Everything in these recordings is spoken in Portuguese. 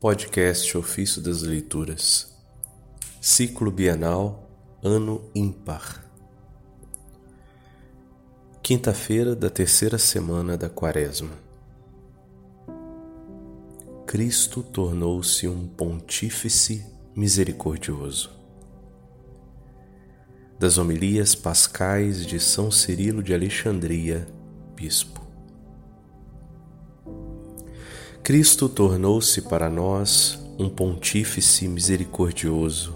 Podcast Ofício das Leituras, Ciclo Bienal, Ano Ímpar. Quinta-feira da terceira semana da Quaresma. Cristo tornou-se um pontífice misericordioso. Das homilias pascais de São Cirilo de Alexandria, Bispo. Cristo tornou-se para nós um pontífice misericordioso,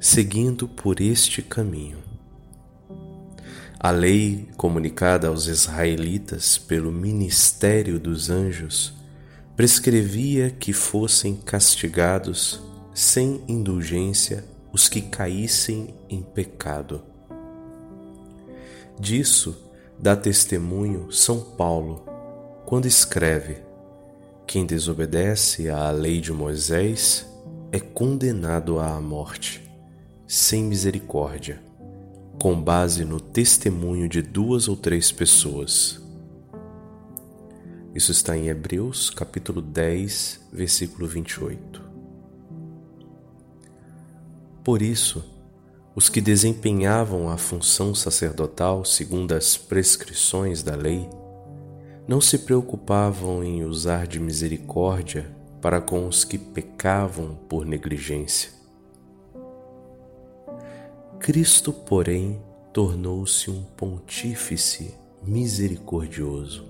seguindo por este caminho. A lei comunicada aos israelitas pelo ministério dos anjos prescrevia que fossem castigados sem indulgência os que caíssem em pecado. Disso dá testemunho São Paulo quando escreve quem desobedece à lei de Moisés é condenado à morte, sem misericórdia, com base no testemunho de duas ou três pessoas. Isso está em Hebreus, capítulo 10, versículo 28. Por isso, os que desempenhavam a função sacerdotal segundo as prescrições da lei não se preocupavam em usar de misericórdia para com os que pecavam por negligência. Cristo, porém, tornou-se um pontífice misericordioso.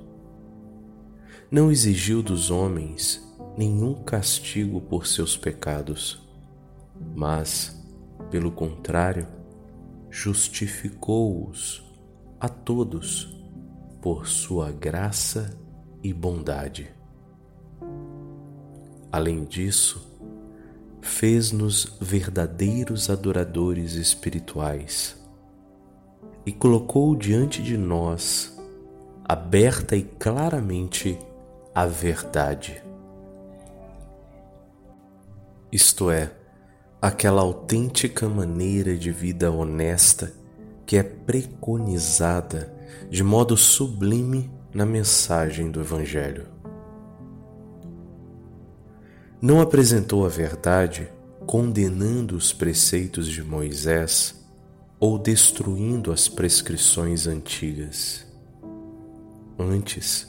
Não exigiu dos homens nenhum castigo por seus pecados, mas, pelo contrário, justificou-os a todos por sua graça e bondade. Além disso, fez-nos verdadeiros adoradores espirituais e colocou diante de nós, aberta e claramente, a verdade. Isto é, aquela autêntica maneira de vida honesta que é preconizada de modo sublime na mensagem do Evangelho. Não apresentou a verdade condenando os preceitos de Moisés ou destruindo as prescrições antigas. Antes,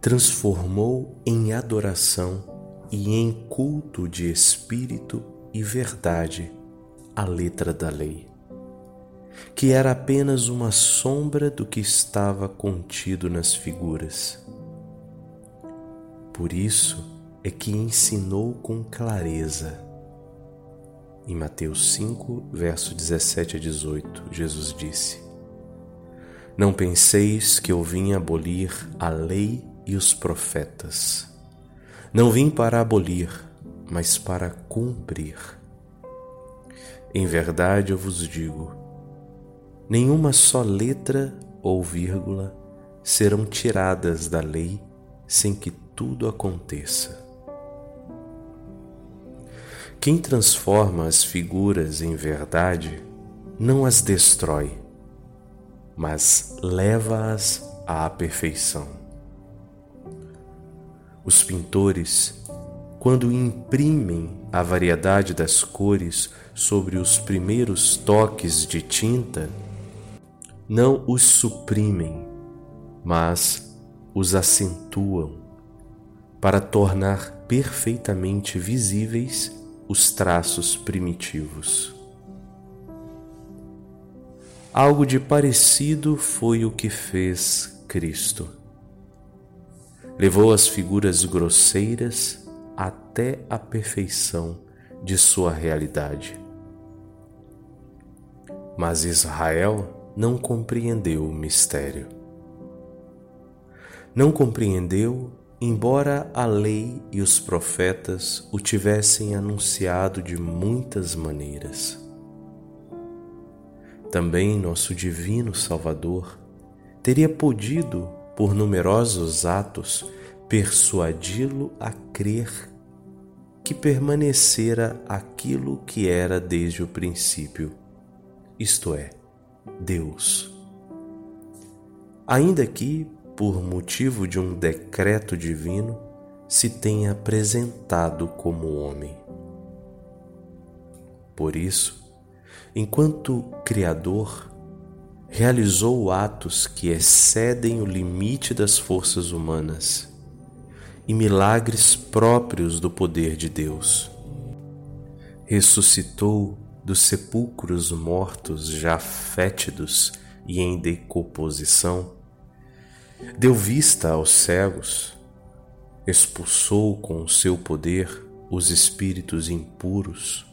transformou em adoração e em culto de espírito e verdade a letra da lei que era apenas uma sombra do que estava contido nas figuras. Por isso é que ensinou com clareza. Em Mateus 5, verso 17 a 18, Jesus disse: Não penseis que eu vim abolir a lei e os profetas. Não vim para abolir, mas para cumprir. Em verdade eu vos digo, nenhuma só letra ou vírgula serão tiradas da lei sem que tudo aconteça. Quem transforma as figuras em verdade não as destrói, mas leva-as à perfeição. Os pintores, quando imprimem a variedade das cores sobre os primeiros toques de tinta, não os suprimem, mas os acentuam para tornar perfeitamente visíveis os traços primitivos. Algo de parecido foi o que fez Cristo. Levou as figuras grosseiras até a perfeição de sua realidade. Mas Israel não compreendeu o mistério. Não compreendeu, embora a lei e os profetas o tivessem anunciado de muitas maneiras. Também nosso Divino Salvador teria podido, por numerosos atos, persuadi-lo a crer que permanecera aquilo que era desde o princípio, isto é, Deus. Ainda que, por motivo de um decreto divino, se tem apresentado como homem. Por isso, enquanto Criador, realizou atos que excedem o limite das forças humanas e milagres próprios do poder de Deus. Ressuscitou dos sepulcros mortos já fétidos e em decomposição, deu vista aos cegos, expulsou com o seu poder os espíritos impuros,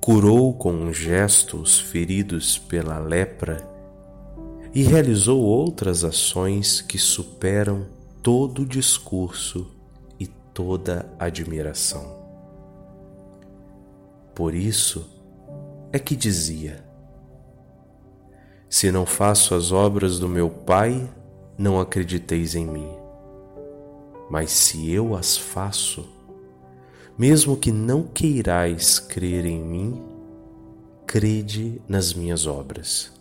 curou com um gesto os feridos pela lepra e realizou outras ações que superam todo discurso e toda admiração. Por isso é que dizia: Se não faço as obras do meu Pai, não acrediteis em mim. Mas se eu as faço, mesmo que não queirais crer em mim, crede nas minhas obras.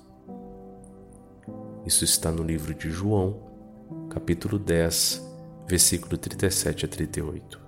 Isso está no livro de João, capítulo 10, versículo 37 a 38.